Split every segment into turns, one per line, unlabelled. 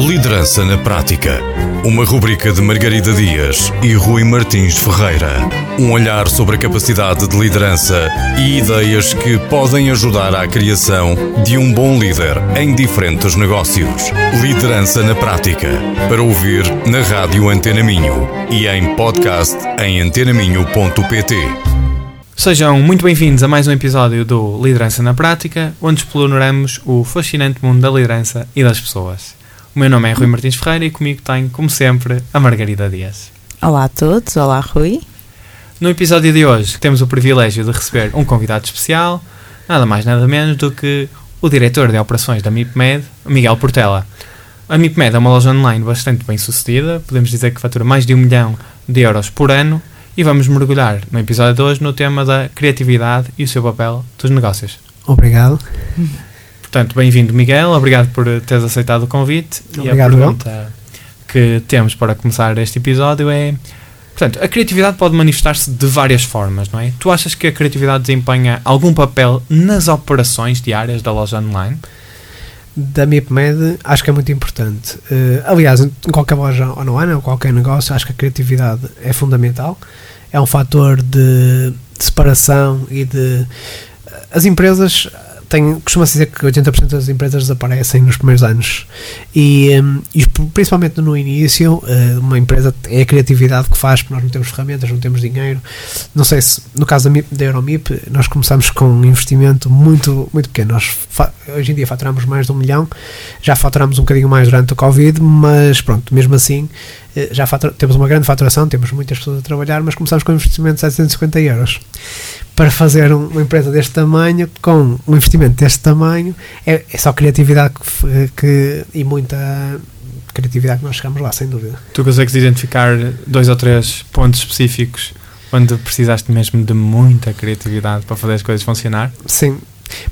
Liderança na Prática. Uma rubrica de Margarida Dias e Rui Martins Ferreira. Um olhar sobre a capacidade de liderança e ideias que podem ajudar à criação de um bom líder em diferentes negócios. Liderança na Prática. Para ouvir na Rádio Antena Minho e em podcast em antenaminho.pt.
Sejam muito bem-vindos a mais um episódio do Liderança na Prática, onde exploraremos o fascinante mundo da liderança e das pessoas. O meu nome é Rui Martins Ferreira e comigo tenho, como sempre, a Margarida Dias.
Olá a todos, olá Rui.
No episódio de hoje temos o privilégio de receber um convidado especial, nada mais nada menos do que o diretor de operações da MIPMED, Miguel Portela. A MIPMED é uma loja online bastante bem sucedida, podemos dizer que fatura mais de um milhão de euros por ano e vamos mergulhar no episódio de hoje no tema da criatividade e o seu papel dos negócios.
Obrigado.
Portanto, bem-vindo Miguel, obrigado por teres aceitado o convite.
Obrigado,
e a pergunta que temos para começar este episódio é, portanto, a criatividade pode manifestar-se de várias formas, não é? Tu achas que a criatividade desempenha algum papel nas operações diárias da loja online?
Da MIPMED, acho que é muito importante. Uh, aliás, em qualquer loja online ou qualquer negócio, acho que a criatividade é fundamental. É um fator de, de separação e de. As empresas costuma-se dizer que 80% das empresas desaparecem nos primeiros anos. E, um, e principalmente no início uh, uma empresa é a criatividade que faz porque nós não temos ferramentas, não temos dinheiro. Não sei se no caso da, da Euromip nós começamos com um investimento muito, muito pequeno. Nós hoje em dia faturamos mais de um milhão já faturamos um bocadinho mais durante o Covid mas pronto, mesmo assim já fatura, temos uma grande faturação, temos muitas pessoas a trabalhar, mas começamos com um investimento de 750 euros. Para fazer um, uma empresa deste tamanho, com um investimento deste tamanho, é, é só criatividade que, que, e muita criatividade que nós chegamos lá, sem dúvida.
Tu consegues identificar dois ou três pontos específicos onde precisaste mesmo de muita criatividade para fazer as coisas funcionar?
Sim,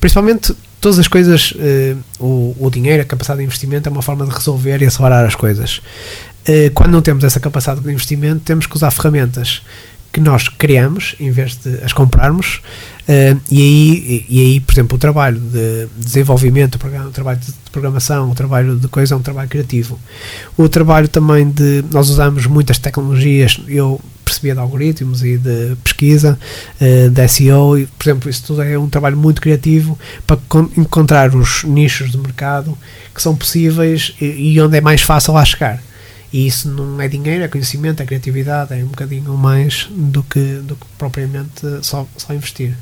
principalmente todas as coisas, uh, o, o dinheiro, a capacidade de investimento é uma forma de resolver e acelerar as coisas. Uh, quando não temos essa capacidade de investimento, temos que usar ferramentas que nós criamos em vez de as comprarmos. Uh, e, aí, e aí, por exemplo, o trabalho de desenvolvimento, o trabalho de programação, o trabalho de coisa é um trabalho criativo. O trabalho também de. Nós usamos muitas tecnologias, eu percebia de algoritmos e de pesquisa, uh, de SEO, e, por exemplo, isso tudo é um trabalho muito criativo para encontrar os nichos de mercado que são possíveis e, e onde é mais fácil lá chegar. E isso não é dinheiro, é conhecimento, é criatividade, é um bocadinho mais do que, do que propriamente só, só investir.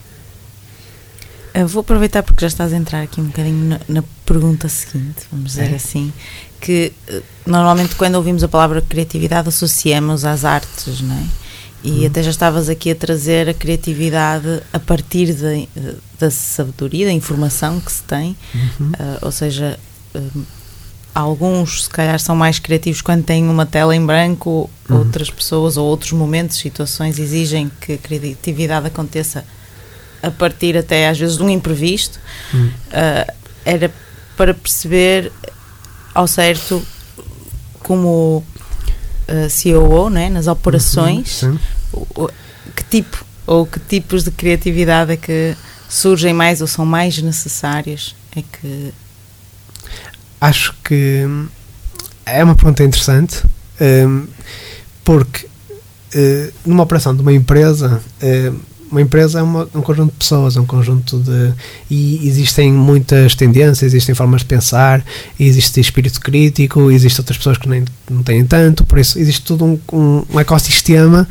Eu vou aproveitar porque já estás a entrar aqui um bocadinho na, na pergunta seguinte, vamos dizer é. assim, que uh, normalmente quando ouvimos a palavra criatividade associamos às artes, não é? E uhum. até já estavas aqui a trazer a criatividade a partir de, da sabedoria, da informação que se tem, uhum. uh, ou seja, alguns se calhar são mais criativos quando têm uma tela em branco, uhum. outras pessoas ou outros momentos, situações exigem que a criatividade aconteça a partir até às vezes de um imprevisto. Uhum. Uh, era para perceber ao certo como uh, CEO né, nas operações uhum. o, que tipo ou que tipos de criatividade é que surgem mais ou são mais necessários é que
acho que é uma pergunta interessante um, porque uh, numa operação de uma empresa uh, uma empresa é uma, um conjunto de pessoas, é um conjunto de. E existem muitas tendências, existem formas de pensar, existe espírito crítico, existem outras pessoas que nem, não têm tanto, por isso existe todo um, um, um ecossistema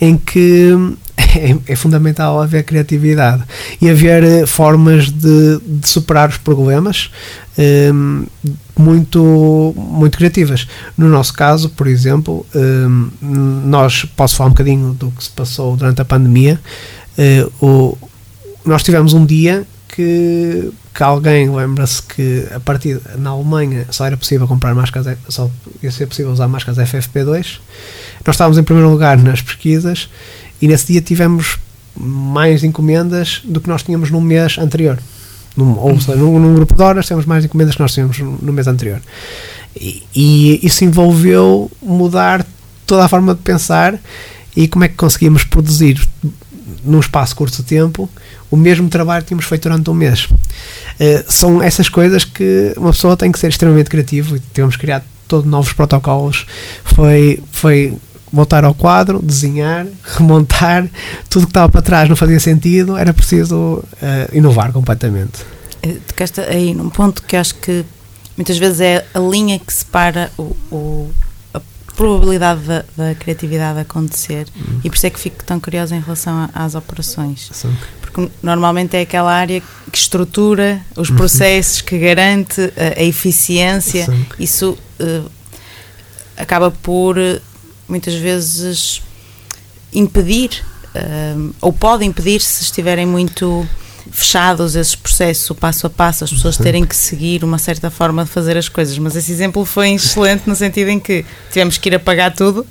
em que é, é, fundamental haver criatividade e haver eh, formas de, de superar os problemas um, muito, muito criativas. No nosso caso, por exemplo, um, nós posso falar um bocadinho do que se passou durante a pandemia. Uh, nós tivemos um dia que, que alguém lembra-se que a partir na Alemanha só era possível comprar máscaras, só ia ser possível usar máscaras FFP2. Nós estávamos em primeiro lugar nas pesquisas e nesse dia tivemos mais encomendas do que nós tínhamos no mês anterior. Num, ou seja, num, num, grupo de horas temos mais encomendas que nós tínhamos no mês anterior. E, e isso envolveu mudar toda a forma de pensar e como é que conseguimos produzir num espaço curto de tempo o mesmo trabalho que tínhamos feito durante um mês. Uh, são essas coisas que uma pessoa tem que ser extremamente criativo e temos criado todos novos protocolos, foi, foi voltar ao quadro, desenhar, remontar, tudo que estava para trás não fazia sentido, era preciso uh, inovar completamente.
Eh, tocaste aí num ponto que acho que muitas vezes é a linha que separa o, o probabilidade da, da, criatividade acontecer uhum. e por isso é que fico tão curiosa em relação a, às operações. Sim. Porque normalmente é aquela área que estrutura os uhum. processos, que garante a, a eficiência, Sim. isso uh, acaba por muitas vezes impedir, uh, ou pode impedir se estiverem muito fechados esses processos, o passo a passo, as pessoas terem que seguir uma certa forma de fazer as coisas. Mas esse exemplo foi excelente no sentido em que tivemos que ir apagar tudo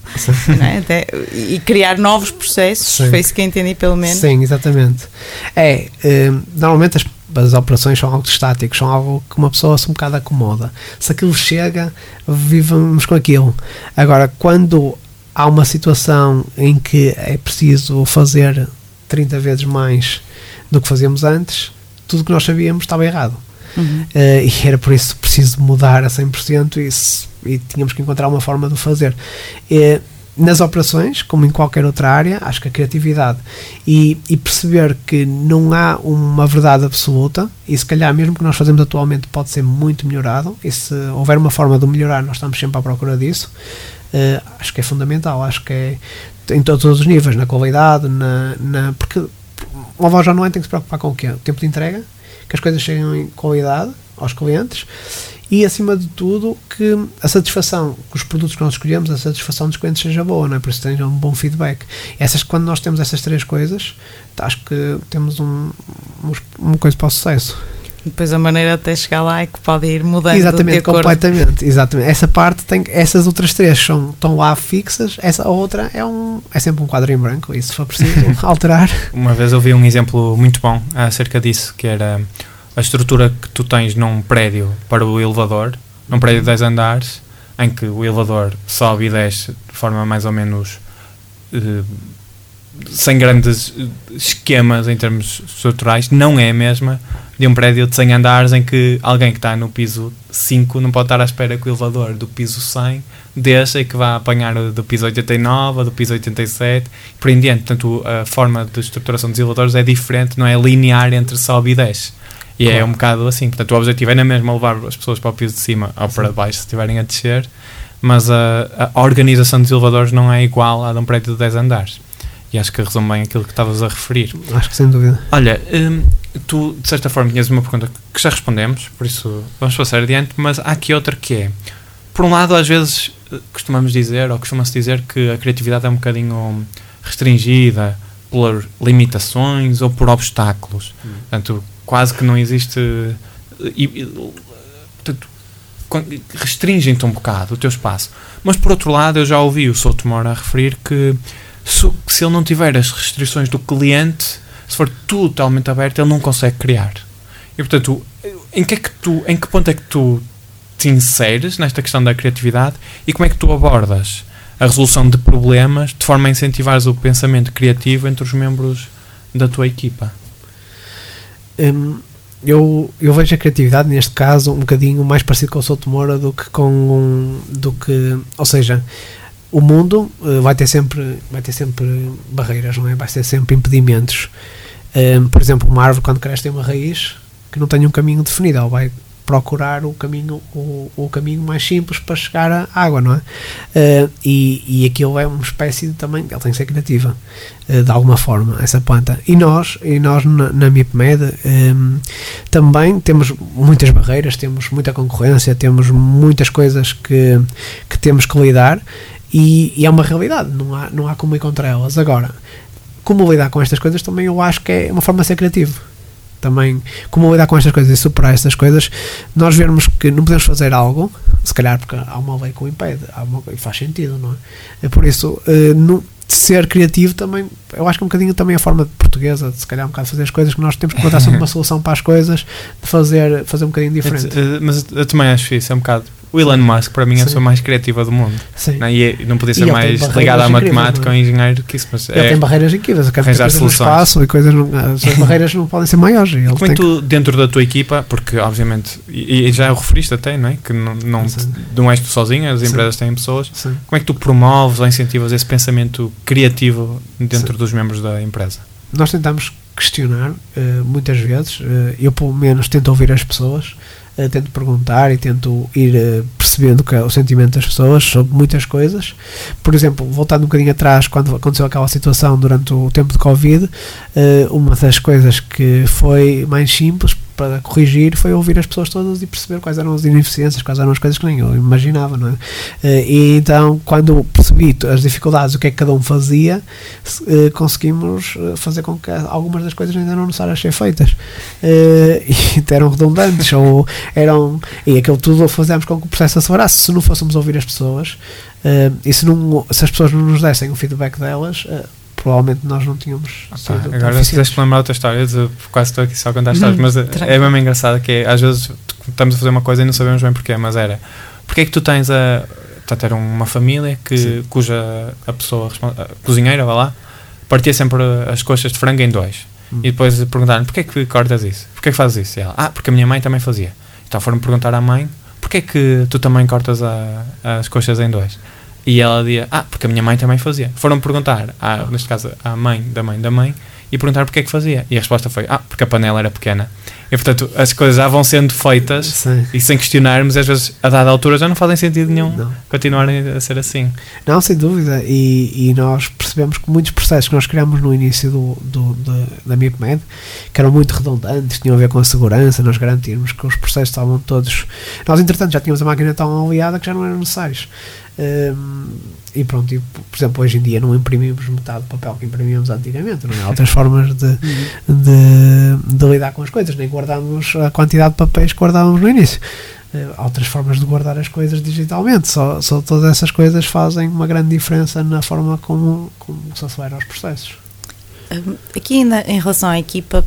é? Até, e criar novos processos. Sim. Foi isso que eu entendi, pelo menos.
Sim, exatamente. É, eh, normalmente as as operações são algo estáticos, são algo que uma pessoa se um bocado acomoda. Se aquilo chega, vivemos com aquilo. Agora, quando há uma situação em que é preciso fazer 30 vezes mais do que fazíamos antes, tudo que nós sabíamos estava errado. Uhum. Uh, e era por isso preciso mudar a 100% e, e tínhamos que encontrar uma forma de o fazer. Uh, nas operações, como em qualquer outra área, acho que a criatividade e, e, perceber que não há uma verdade absoluta e se calhar mesmo que nós fazemos atualmente pode ser muito melhorado e se houver uma forma de melhorar nós estamos sempre à procura disso uh, acho que é fundamental, acho que é em todos os níveis, na qualidade, na, na porque uma loja online tem que se preocupar com o quê? O tempo de entrega, que as coisas cheguem em qualidade aos clientes e acima de tudo que a satisfação com os produtos que nós escolhemos, a satisfação dos clientes seja boa, não é? por isso tenham um bom feedback. Essas, quando nós temos essas três coisas, acho que temos um uma coisa para o sucesso.
Depois a maneira até chegar lá é que pode ir mudando.
Exatamente, completamente. Exatamente. Essa parte tem essas outras três são, estão lá fixas, essa outra é um é sempre um quadro em branco, e se for preciso alterar.
Uma vez eu vi um exemplo muito bom acerca disso, que era a estrutura que tu tens num prédio para o elevador, num prédio de 10 andares, em que o elevador sobe e desce de forma mais ou menos uh, sem grandes esquemas em termos estruturais, não é a mesma de um prédio de 100 andares em que alguém que está no piso 5 não pode estar à espera que o elevador do piso 100 desça e que vá apanhar do piso 89, do piso 87, por em diante. Portanto, a forma de estruturação dos elevadores é diferente, não é linear entre sobe e desce. E é claro. é um bocado assim. Portanto, o objetivo é na mesma levar as pessoas para o piso de cima ou para baixo se estiverem a descer, mas a, a organização dos elevadores não é igual à de um prédio de 10 andares. E acho que resume bem aquilo que estavas a referir.
Acho que sem dúvida.
Olha, hum, tu de certa forma tinhas uma pergunta que já respondemos, por isso vamos passar adiante, mas há aqui outra que é, por um lado, às vezes eh, costumamos dizer, ou costuma-se dizer que a criatividade é um bocadinho restringida por limitações ou por obstáculos. Hum. Portanto, quase que não existe. Eh, e, e, portanto, restringem-te um bocado o teu espaço. Mas por outro lado, eu já ouvi o Souto Mora referir que se, se ele não tiver as restrições do cliente, se for totalmente aberto, ele não consegue criar. E portanto, em que, é que tu, em que ponto é que tu te inseres nesta questão da criatividade e como é que tu abordas a resolução de problemas de forma a incentivar o pensamento criativo entre os membros da tua equipa?
Hum, eu, eu vejo a criatividade neste caso um bocadinho mais parecido com o Souto Moura do que com um, do que, ou seja, o mundo uh, vai ter sempre vai ter sempre barreiras, não é? Vai ter sempre impedimentos. Um, por exemplo, uma árvore quando cresce tem uma raiz que não tem um caminho definido, ela vai procurar o caminho o, o caminho mais simples para chegar à água, não é? Uh, e, e aquilo é uma espécie de também, ela tem que ser criativa uh, de alguma forma, essa planta. E nós, e nós na, na MIPMED um, também temos muitas barreiras, temos muita concorrência, temos muitas coisas que, que temos que lidar e, e, é uma realidade, não há, não há como ir contra elas. Agora, como lidar com estas coisas também eu acho que é uma forma de ser criativo. Também, como lidar com estas coisas e superar estas coisas, nós vermos que não podemos fazer algo, se calhar porque há uma lei que o impede, há uma, e faz sentido, não é? é por isso, uh, não, ser criativo também, eu acho que é um bocadinho também a forma portuguesa de se calhar um bocado fazer as coisas que nós temos que encontrar sempre uma solução para as coisas, de fazer, fazer um bocadinho diferente.
Eh, Mas eu também acho isso, é um bocado. O Elon Musk, para mim, é a
Sim.
pessoa mais criativa do mundo.
Sim.
Não, é? e é- não podia ser mais ligado à matemática ou
é?
engenheiro do que isso. Mas
Ele
é,
tem barreiras incríveis,
arranjar
no
soluções.
espaço e coisas não, as barreiras não podem ser maiores. e
como é
tem
que tu, dentro da tua equipa, porque obviamente, e, e já o referiste até, não é? Que não, não,
Sim.
não és tu sozinho, as
Sim.
empresas têm pessoas.
sim.
Como é que tu promoves ou incentivas esse pensamento criativo dentro dos membros da empresa?
nós tentamos questionar eh, muitas vezes. eh, eu, pelo menos, tento ouvir as pessoas, eh, tento perguntar e tento ir percebendo que é o sentimento das pessoas sobre muitas coisas. Por exemplo, voltando um bocadinho atrás, quando aconteceu aquela situação durante o tempo de Covid, uma das coisas que foi mais simples para corrigir foi ouvir as pessoas todas e perceber quais eram as ineficiências, quais eram as coisas que nem eu imaginava, não é? Eh, E então, quando percebi as dificuldades, o que é que cada um fazia, eh, conseguimos eh, fazer com que algumas das coisas ainda não necessárias ser feitas e eram redundantes ou eram e aquilo tudo fazemos com que o processo acelerasse se não fôssemos ouvir as pessoas e se, não, se as pessoas não nos dessem o feedback delas provavelmente nós não tínhamos
Pá,
sido
agora
eficientes.
fizeste-me lembrar outra história, de, quase estou aqui só a contar
Uhum,
histórias, mas é-
tranquilo.
é mesmo engraçado que é, às vezes estamos a fazer uma coisa e não sabemos bem porquê, mas era porque é que tu tens a, tá a ter uma família que,
Sim.
cuja a pessoa a cozinheira, vá lá, partia sempre as coxas de frango em dois.
Hum.
E depois perguntaram porquê é que cortas isso? Porquê é que fazes isso? E ela, ah, porque a minha mãe também fazia. Então foram perguntar à mãe porquê é que tu também cortas a- as coxas em dois? E ela dizia, ah, porque a minha mãe também fazia. Foram perguntar, à, neste caso, à mãe da mãe da mãe, e perguntar porque é que fazia. E a resposta foi, ah, porque a panela era pequena. E portanto, as coisas já vão sendo feitas
Sim.
e sem questionarmos, às vezes, a dada altura, já não fazem sentido nenhum
Não.
continuarem a ser assim.
Não, sem dúvida. E, e nós percebemos que muitos processos que nós criamos no início do, do, da- da MIPMED, que eram muito redundantes, tinham a ver com a segurança, nós garantirmos que os processos estavam todos. Nós, entretanto, já tínhamos a máquina tão aliada que já não eram necessários. Hum, e pronto, e, por exemplo, hoje em dia não imprimimos metade do papel que imprimíamos antigamente, não é? Há outras formas de, de, de lidar com as coisas, nem guardamos a quantidade de papéis que guardávamos no início. Eh, Há outras formas de guardar as coisas digitalmente, só, só todas essas coisas fazem uma grande diferença na forma como, como se aceleram os processos.
Aqui ainda em relação à equipa,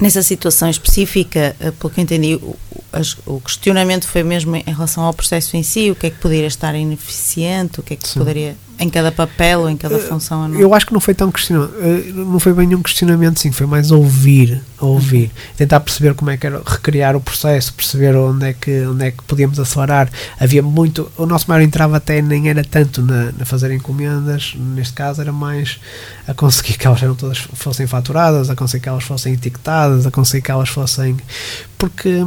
nessa situação específica, eh, pelo que eu entendi, as- o questionamento foi mesmo em relação ao processo em si, o que é que poderia estar ineficiente, o que é que
Sim.
poderia, em cada papel ou em cada
Eh,
função não.
Eu acho que não foi tão questionamento, eh, não foi bem um questionamento, sim, foi mais ouvir, ouvir, tentar perceber como é que era, recriar o processo, perceber onde é que, onde é que podíamos acelerar. Havia muito, o nosso maior entrave até nem era tanto na, na fazer encomendas, neste caso era mais a conseguir que elas eram todas fossem faturadas, a conseguir que elas fossem etiquetadas, a conseguir que elas fossem. Porque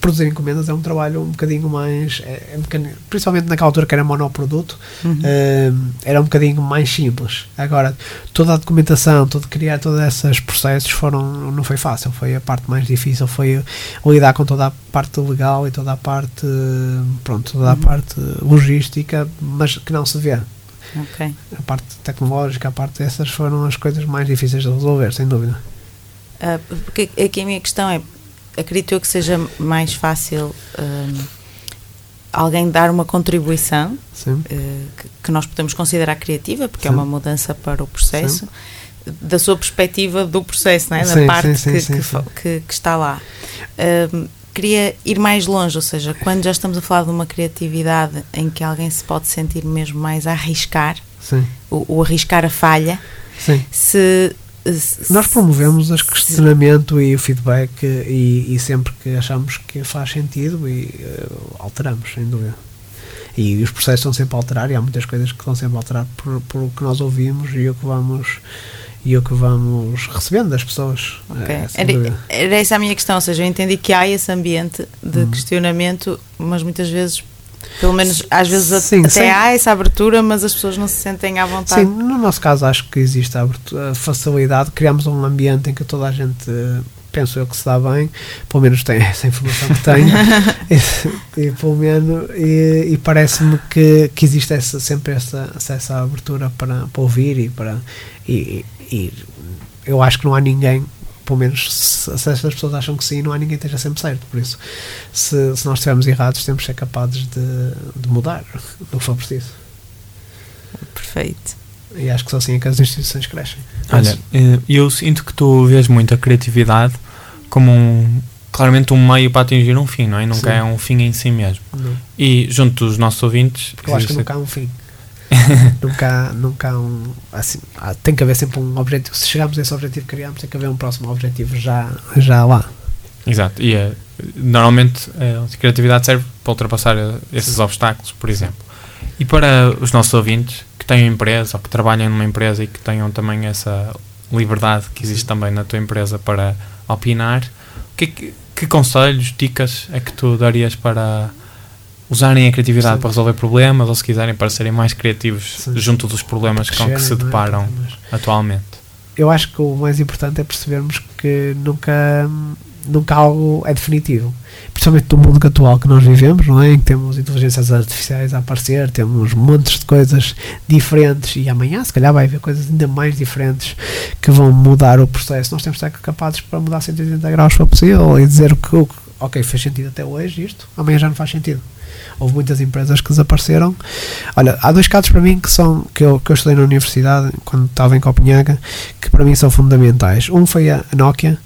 produzir encomendas é um trabalho um bocadinho mais. É, é um bocadinho- principalmente naquela altura que era monoproduto,
Uhum.
Hum, era um bocadinho mais simples. Agora, toda a documentação, todo criar todos esses processos foram, não foi fácil, foi a parte mais difícil, foi lidar com toda a parte legal e toda a parte, pronto, toda a
Uhum.
parte logística, mas que não se vê.
Ok.
A parte tecnológica, a parte dessas foram as coisas mais difíceis de resolver, sem dúvida.
Ah, porque aqui a minha questão é, acredito eu que seja mais fácil hum, alguém dar uma contribuição
Sim.
eh, que, que nós podemos considerar criativa, porque é
Sim.
uma mudança para o processo, da sua perspectiva do processo, não é? da
Sim,
parte
sim, sim,
que,
sim,
que
sim.
que- que está lá. Hum, queria ir mais longe, ou seja, quando já estamos a falar de uma criatividade em que alguém se pode sentir mesmo mais a arriscar,
Sim.
o, o arriscar a falha,
Sim.
se.
Nós promovemos o questionamento e o feedback e, e sempre que achamos que faz sentido e eh, alteramos, sem dúvida. E os processos estão sempre a alterar e há muitas coisas que estão sempre a alterar por, por o que nós ouvimos e o que vamos e o que vamos recebendo das pessoas.
Ok.
eh, sem
Era, era essa a minha questão, ou seja, eu entendi que há esse ambiente de
Uhum.
questionamento, mas muitas vezes, pelo menos às vezes
Sim,
até
sim.
há essa abertura, mas as pessoas não se sentem à vontade.
Sim, no nosso caso acho que existe a, abertura- a facilidade, criamos um ambiente em que toda a gente, penso eu que se dá bem, pelo menos tem essa informação que tenho, e, e pelo menos, e, e parece-me que, que existe essa, sempre essa, essa abertura para, para ouvir e para, e, e eu acho que não há ninguém, pelo menos se, se essas pessoas acham que sim, não há ninguém que esteja sempre certo, por isso se, se nós estivermos errados temos que ser capazes de, de mudar no que for preciso.
Perfeito.
E acho que só assim é que as instituições crescem.
Olha, eh, eu sinto que tu vês muito a criatividade como um, claramente um meio para atingir um fim, não é? Nunca
Sim.
é um fim em si mesmo.
Não.
E junto dos nossos ouvintes,
Porque eu acho que nunca há um fim. nunca, nunca há um. Assim, há- tem que haver sempre um objetivo. Se chegarmos a esse objetivo que criamos, tem que haver um próximo objetivo já, já lá.
Exato, e eh, normalmente eh, a criatividade serve para ultrapassar eh, esses obstáculos, por exemplo. E para os nossos ouvintes que têm empresa ou que trabalham numa empresa e que tenham também essa liberdade que existe também na tua empresa para opinar, é que, que conselhos, dicas é que tu darias para usarem a criatividade
Sim.
para resolver problemas ou se quiserem para serem mais criativos
Sim.
junto dos problemas com que
Crescerem,
se
é?
deparam
Mas
atualmente?
Eu acho que o mais importante é percebermos que nunca, nunca algo é definitivo. Principalmente no mundo atual que nós vivemos, não é? Em que temos inteligências artificiais a aparecer, temos montes de coisas diferentes e amanhã, se calhar, vai haver coisas ainda mais diferentes que vão mudar o processo. Nós temos de estar capazes para mudar 180 graus se for possível e dizer que, o que, ok, fez sentido até hoje isto, amanhã já não faz sentido. Houve muitas empresas que desapareceram. Olha, há dois casos para mim que são que eu, que eu estudei na universidade quando estava em Copenhaga que para mim são fundamentais. Um foi a Nokia,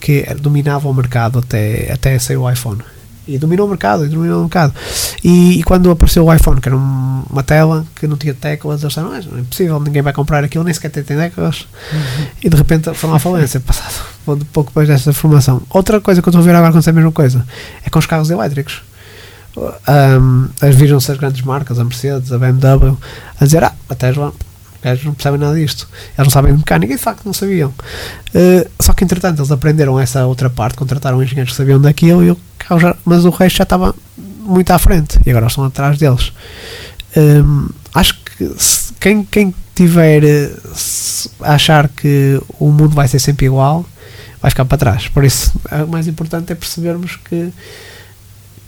que dominava o mercado até, até sair o iPhone. E dominou o mercado, e dominou o mercado. E, e quando apareceu o iPhone, que era um- uma tela que não tinha teclas, eles disseram, "Ah, não é impossível, ninguém vai comprar aquilo, nem sequer tem teclas. E de repente foram à falência, passado um pouco depois dessa formação. Outra coisa que eu estou a ver agora acontecer a mesma coisa é com os carros elétricos. Um, as viram-se as grandes marcas, a Mercedes, a BMW, a dizer: Ah, a Tesla, gajos não percebem nada disto. Eles não sabem de mecânica e de facto não sabiam. Uh, só que entretanto eles aprenderam essa outra parte, contrataram engenheiros que sabiam daquilo, e carro já, mas o resto já estava muito à frente e agora estão atrás deles. Um, acho que se- quem, quem tiver eh, a achar que o mundo vai ser sempre igual vai ficar para trás. Por isso, o mais importante é percebermos que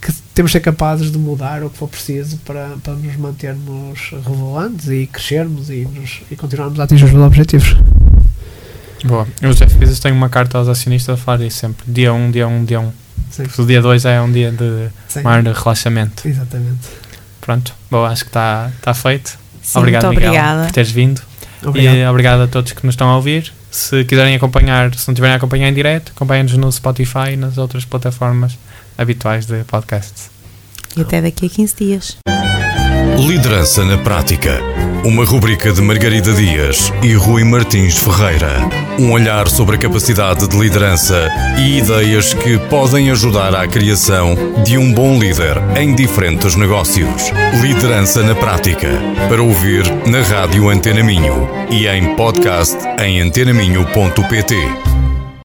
que temos de ser capazes de mudar o que for preciso para, para nos mantermos relevantes e crescermos e, nos, e continuarmos a atingir os nossos objetivos.
Boa. O Jeff Bezos tem uma carta aos acionistas a falar isso sempre. Dia 1, um, dia 1, um, dia 1. Um.
Sim,
O dia 2 é um dia de
sim.
maior relaxamento.
Exatamente.
Pronto, bom, acho que está tá feito.
Sim,
obrigado,
muito
Miguel,
obrigada.
por teres vindo.
Obrigado.
E obrigado a todos que nos estão a ouvir. Se quiserem acompanhar, se não tiverem a acompanhar em direto, acompanhem-nos no Spotify e nas outras plataformas habituais de podcasts.
E até daqui a 15 dias.
Liderança na Prática. Uma rubrica de Margarida Dias e Rui Martins Ferreira. Um olhar sobre a capacidade de liderança e ideias que podem ajudar à criação de um bom líder em diferentes negócios. Liderança na Prática. Para ouvir na Rádio Antena Minho e em podcast em antenaminho.pt.